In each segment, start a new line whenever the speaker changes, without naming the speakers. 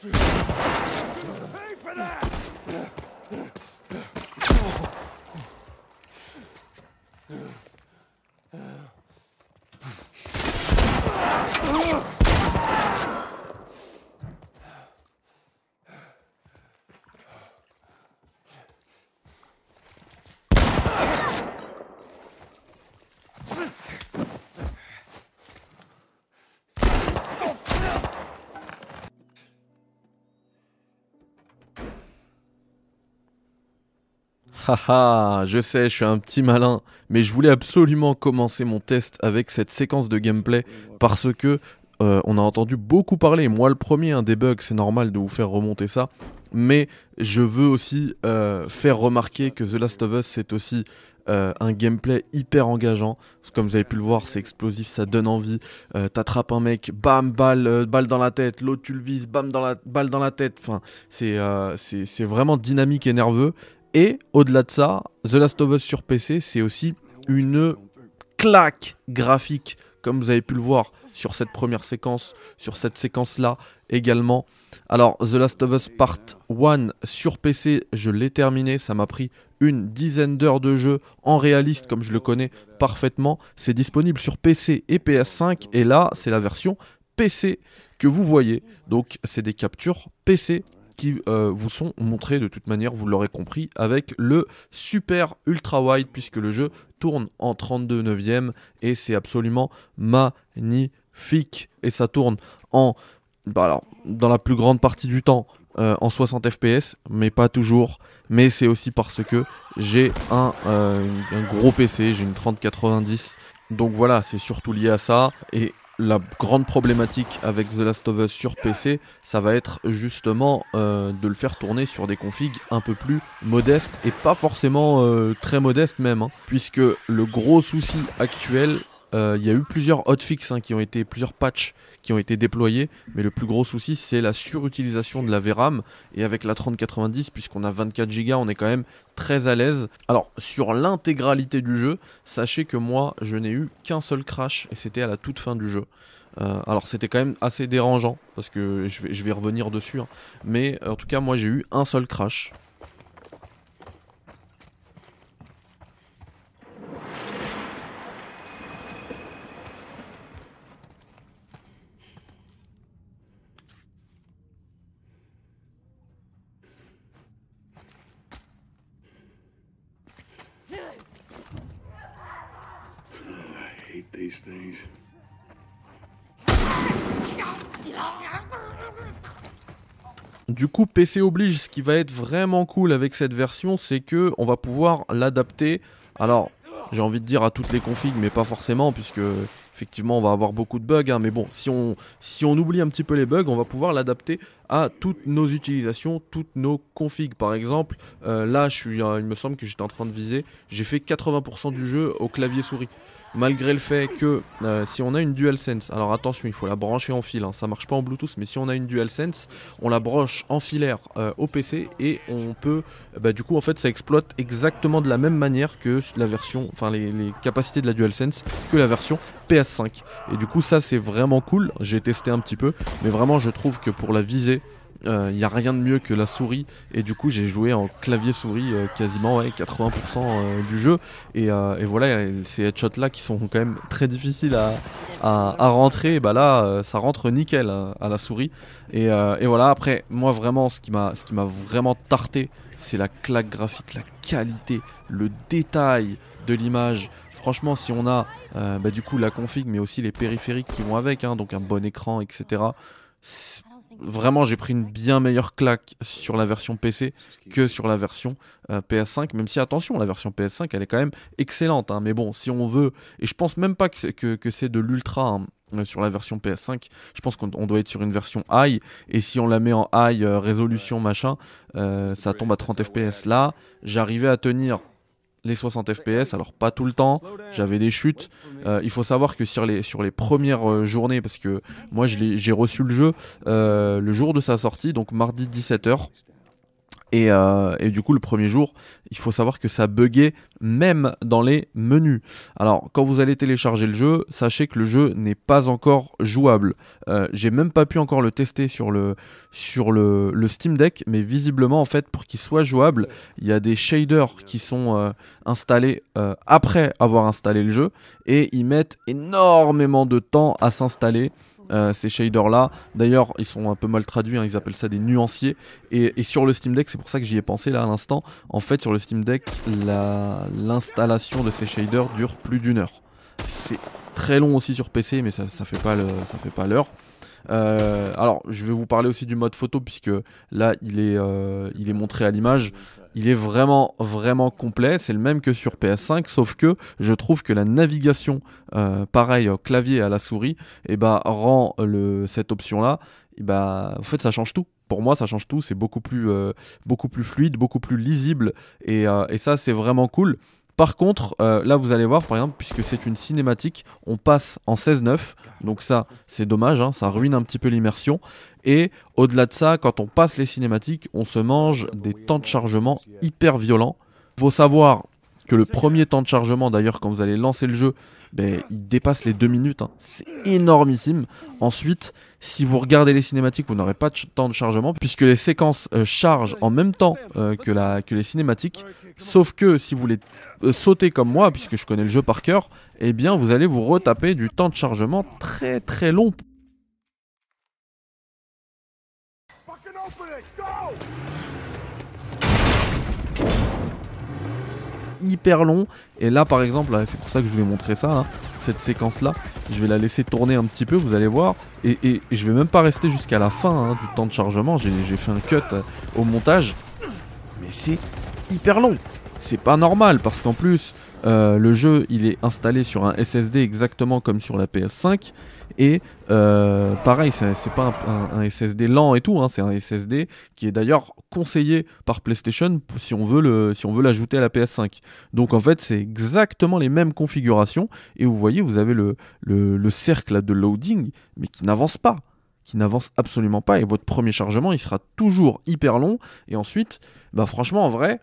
Pay for that! Haha, je sais, je suis un petit malin, mais je voulais absolument commencer mon test avec cette séquence de gameplay parce que euh, on a entendu beaucoup parler, moi le premier, un des bugs, c'est normal de vous faire remonter ça, mais je veux aussi euh, faire remarquer que The Last of Us c'est aussi euh, un gameplay hyper engageant. Comme vous avez pu le voir, c'est explosif, ça donne envie. T'attrapes un mec, bam, balle, balle dans la tête, l'autre tu le vises, bam, dans la, balle dans la tête. Enfin, c'est vraiment dynamique et nerveux. Et au-delà de ça, The Last of Us sur PC, c'est aussi une claque graphique, comme vous avez pu le voir sur cette première séquence, sur cette séquence-là également. Alors, The Last of Us Part 1 sur PC, je l'ai terminé, ça m'a pris une dizaine d'heures de jeu en réaliste comme je le connais parfaitement. C'est disponible sur PC et PS5 et là, c'est la version PC que vous voyez. Donc, c'est des captures PC qui euh, vous sont montrés de toute manière, vous l'aurez compris, avec le super ultra wide, puisque le jeu tourne en 32 neuvième et c'est absolument magnifique. Et ça tourne en, bah alors, dans la plus grande partie du temps, euh, en 60 fps, mais pas toujours. Mais c'est aussi parce que j'ai un, euh, un, gros PC, j'ai une 3090. Donc voilà, c'est surtout lié à ça. Et la grande problématique avec The Last of Us sur PC, ça va être justement euh, de le faire tourner sur des configs un peu plus modestes et pas forcément euh, très modestes même, hein. puisque le gros souci actuel, euh, il y a eu plusieurs hotfix hein, qui ont été, plusieurs patchs qui ont été déployés, mais le plus gros souci c'est la surutilisation de la VRAM et avec la 3090 puisqu'on a 24 Go, on est quand même très à l'aise. Alors sur l'intégralité du jeu, sachez que moi je n'ai eu qu'un seul crash et c'était à la toute fin du jeu. Euh, alors c'était quand même assez dérangeant parce que je vais, revenir dessus, hein. mais en tout cas moi j'ai eu un seul crash. Du coup, PC oblige, ce qui va être vraiment cool avec cette version, c'est que on va pouvoir l'adapter. Alors, j'ai envie de dire à toutes les configs, mais pas forcément, puisque effectivement on va avoir beaucoup de bugs. Hein. mais bon, si on, si on oublie un petit peu les bugs, on va pouvoir l'adapter à toutes nos utilisations, toutes nos configs. Par exemple, euh, là, euh, il me semble que j'étais en train de viser, j'ai fait 80% du jeu au clavier souris malgré le fait que euh, si on a une DualSense, alors attention, il faut la brancher en fil, hein, ça marche pas en Bluetooth, mais si on a une DualSense, on la branche en filaire euh, au PC et on peut, bah, du coup, en fait, ça exploite exactement de la même manière que la version, enfin les, capacités de la DualSense que la version PS5. Et du coup, ça c'est vraiment cool. J'ai testé un petit peu, mais vraiment, je trouve que pour la visée, il euh, n'y a rien de mieux que la souris. Et du coup j'ai joué en clavier souris euh, quasiment 80% euh, du jeu. Et, voilà ces headshots là qui sont quand même très difficiles à, rentrer. Bah là ça rentre nickel à, la souris. Et, voilà après moi vraiment ce qui m'a ce qui m'a vraiment tarté c'est la claque graphique la qualité le détail de l'image. Franchement si on a bah, du coup la config mais aussi les périphériques qui vont avec hein, donc un bon écran etc vraiment j'ai pris une bien meilleure claque sur la version PC que sur la version euh, PS5 même si attention la version PS5 elle est quand même excellente hein. mais bon si on veut et je pense même pas que c'est, que, c'est de l'ultra hein, euh, sur la version PS5 je pense qu'on doit être sur une version high et si on la met en high euh, résolution machin ça tombe à 30 fps là j'arrivais à tenir les 60 fps, alors pas tout le temps, j'avais des chutes. Euh, il faut savoir que sur les, sur les premières euh, journées, parce que moi j'ai reçu le jeu euh, le jour de sa sortie, donc mardi 17h. Et, euh, et, du coup, le premier jour, il faut savoir que ça buguait même dans les menus. Alors, quand vous allez télécharger le jeu, sachez que le jeu n'est pas encore jouable. Euh, J'ai même pas pu encore le tester sur le, Steam Deck, mais visiblement, en fait, pour qu'il soit jouable, il y a des shaders qui sont euh, installés après avoir installé le jeu et ils mettent énormément de temps à s'installer. Euh, ces shaders là. D'ailleurs, ils sont un peu mal traduits, hein, ils appellent ça des nuanciers. Et, sur le Steam Deck, c'est pour ça que j'y ai pensé là à l'instant. En fait, sur le Steam Deck, l'installation de ces shaders dure plus d'une heure. C'est très long aussi sur PC, mais ça, ça fait pas ça fait pas l'heure. Euh, alors, je vais vous parler aussi du mode photo, puisque là, il est, euh, il est montré à l'image. Il est vraiment, vraiment complet. C'est le même que sur PS5, sauf que je trouve que la navigation, euh, pareil, au clavier à la souris, et eh bah, rend cette option-là, et eh bah, en fait, ça change tout pour moi ça change tout c'est beaucoup plus beaucoup plus fluide beaucoup plus lisible et, et ça c'est vraiment cool par contre, euh, là vous allez voir par exemple, puisque c'est une cinématique, on passe en 16-9, donc ça c'est dommage, hein, ça ruine un petit peu l'immersion. Et au-delà de ça, quand on passe les cinématiques, on se mange des temps de chargement hyper violents. Il faut savoir que le premier temps de chargement, d'ailleurs quand vous allez lancer le jeu, ben, il dépasse les 2 minutes. Hein. C'est énormissime. Ensuite, si vous regardez les cinématiques, vous n'aurez pas de temps de chargement puisque les séquences euh, chargent en même temps euh, que, la, que les cinématiques. Sauf que si vous voulez euh, sauter comme moi, puisque je connais le jeu par cœur, eh bien vous allez vous retaper du temps de chargement très très long. Hyper long. Et là, par exemple, c'est pour ça que je voulais montrer ça, cette séquence-là. Je vais la laisser tourner un petit peu, vous allez voir. Et, je vais même pas rester jusqu'à la fin hein, du temps de chargement. J'ai fait un cut euh, au montage. Mais c'est hyper long. C'est pas normal parce qu'en plus, euh, le jeu il est installé sur un SSD exactement comme sur la PS5. Et euh, pareil, c'est pas un, SSD lent et tout, hein, c'est un SSD qui est d'ailleurs conseillé par PlayStation si on veut le, si on veut l'ajouter à la PS5. Donc en fait, c'est exactement les mêmes configurations. Et vous voyez, vous avez le, le, cercle de loading, mais qui n'avance pas qui n'avance absolument pas et votre premier chargement il sera toujours hyper long et ensuite bah franchement en vrai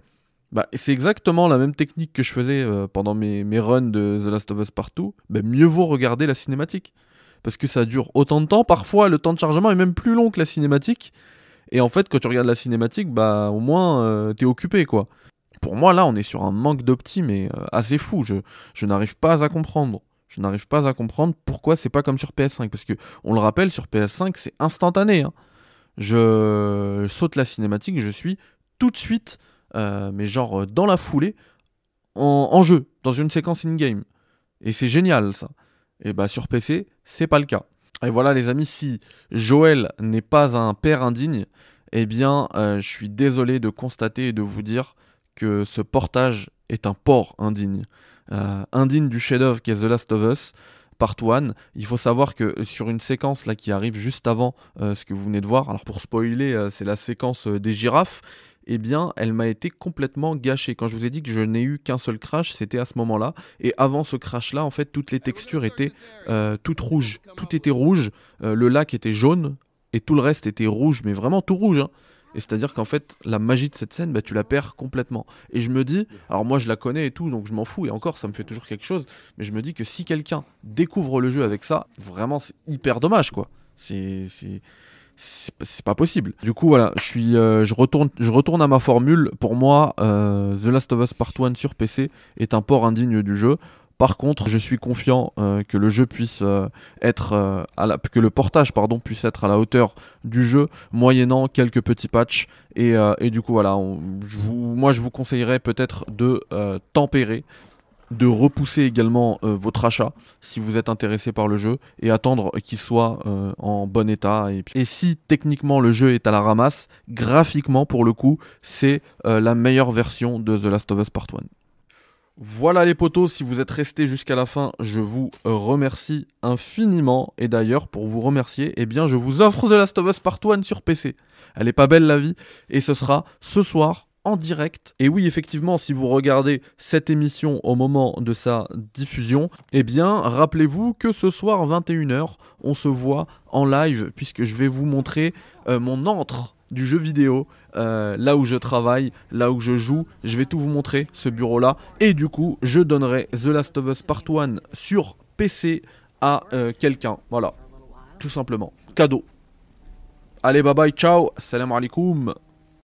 bah, c'est exactement la même technique que je faisais euh, pendant mes, mes, runs de The Last of Us Partout. Bah, mieux vaut regarder la cinématique parce que ça dure autant de temps. Parfois, le temps de chargement est même plus long que la cinématique. Et en fait, quand tu regardes la cinématique, bah au moins euh, t'es occupé quoi. Pour moi, là, on est sur un manque d'opti, euh, assez fou. Je, je n'arrive pas à comprendre. Je n'arrive pas à comprendre pourquoi c'est pas comme sur PS5. Parce que, on le rappelle, sur PS5, c'est instantané. Hein. Je saute la cinématique, je suis tout de suite, euh, mais genre dans la foulée, en, jeu, dans une séquence in-game. Et c'est génial ça. Et bah sur PC, c'est pas le cas. Et voilà les amis, si Joël n'est pas un père indigne, eh bien euh, je suis désolé de constater et de vous dire que ce portage est un port indigne. Euh, indigne du chef-d'œuvre qui est The Last of Us, Part 1. Il faut savoir que sur une séquence là qui arrive juste avant euh, ce que vous venez de voir, alors pour spoiler, c'est la séquence des girafes eh bien, elle m'a été complètement gâchée. Quand je vous ai dit que je n'ai eu qu'un seul crash, c'était à ce moment-là. Et avant ce crash-là, en fait, toutes les textures étaient euh, toutes rouges. Tout était rouge. Euh, le lac était jaune et tout le reste était rouge, mais vraiment tout rouge. Hein. Et c'est-à-dire qu'en fait, la magie de cette scène, bah, tu la perds complètement. Et je me dis, alors moi je la connais et tout, donc je m'en fous, et encore, ça me fait toujours quelque chose, mais je me dis que si quelqu'un découvre le jeu avec ça, vraiment, c'est hyper dommage, quoi. C'est c'est pas possible. Du coup, voilà, je suis, euh, je retourne, je retourne à ma formule. Pour moi, euh, The Last of Us Part 1 sur PC est un port indigne du jeu. Par contre, je suis confiant euh, que le jeu puisse être à la, que le portage pardon puisse être à la hauteur du jeu, moyennant quelques petits patchs. Et, et du coup, voilà, moi je vous conseillerais peut-être de tempérer de repousser également euh, votre achat si vous êtes intéressé par le jeu et attendre qu'il soit euh, en bon état. Et, si techniquement le jeu est à la ramasse, graphiquement pour le coup, c'est euh, la meilleure version de The Last of Us Part 1. Voilà les potos, si vous êtes restés jusqu'à la fin, je vous remercie infiniment. Et d'ailleurs, pour vous remercier, eh bien, je vous offre The Last of Us Part 1 sur PC. Elle est pas belle la vie, et ce sera ce soir en direct. Et oui, effectivement, si vous regardez cette émission au moment de sa diffusion, eh bien, rappelez-vous que ce soir 21h, on se voit en live puisque je vais vous montrer euh, mon antre du jeu vidéo, euh, là où je travaille, là où je joue. Je vais tout vous montrer, ce bureau-là. Et du coup, je donnerai The Last of Us Part 1 sur PC à euh, quelqu'un. Voilà, tout simplement. Cadeau. Allez, bye bye, ciao, salam alaikum.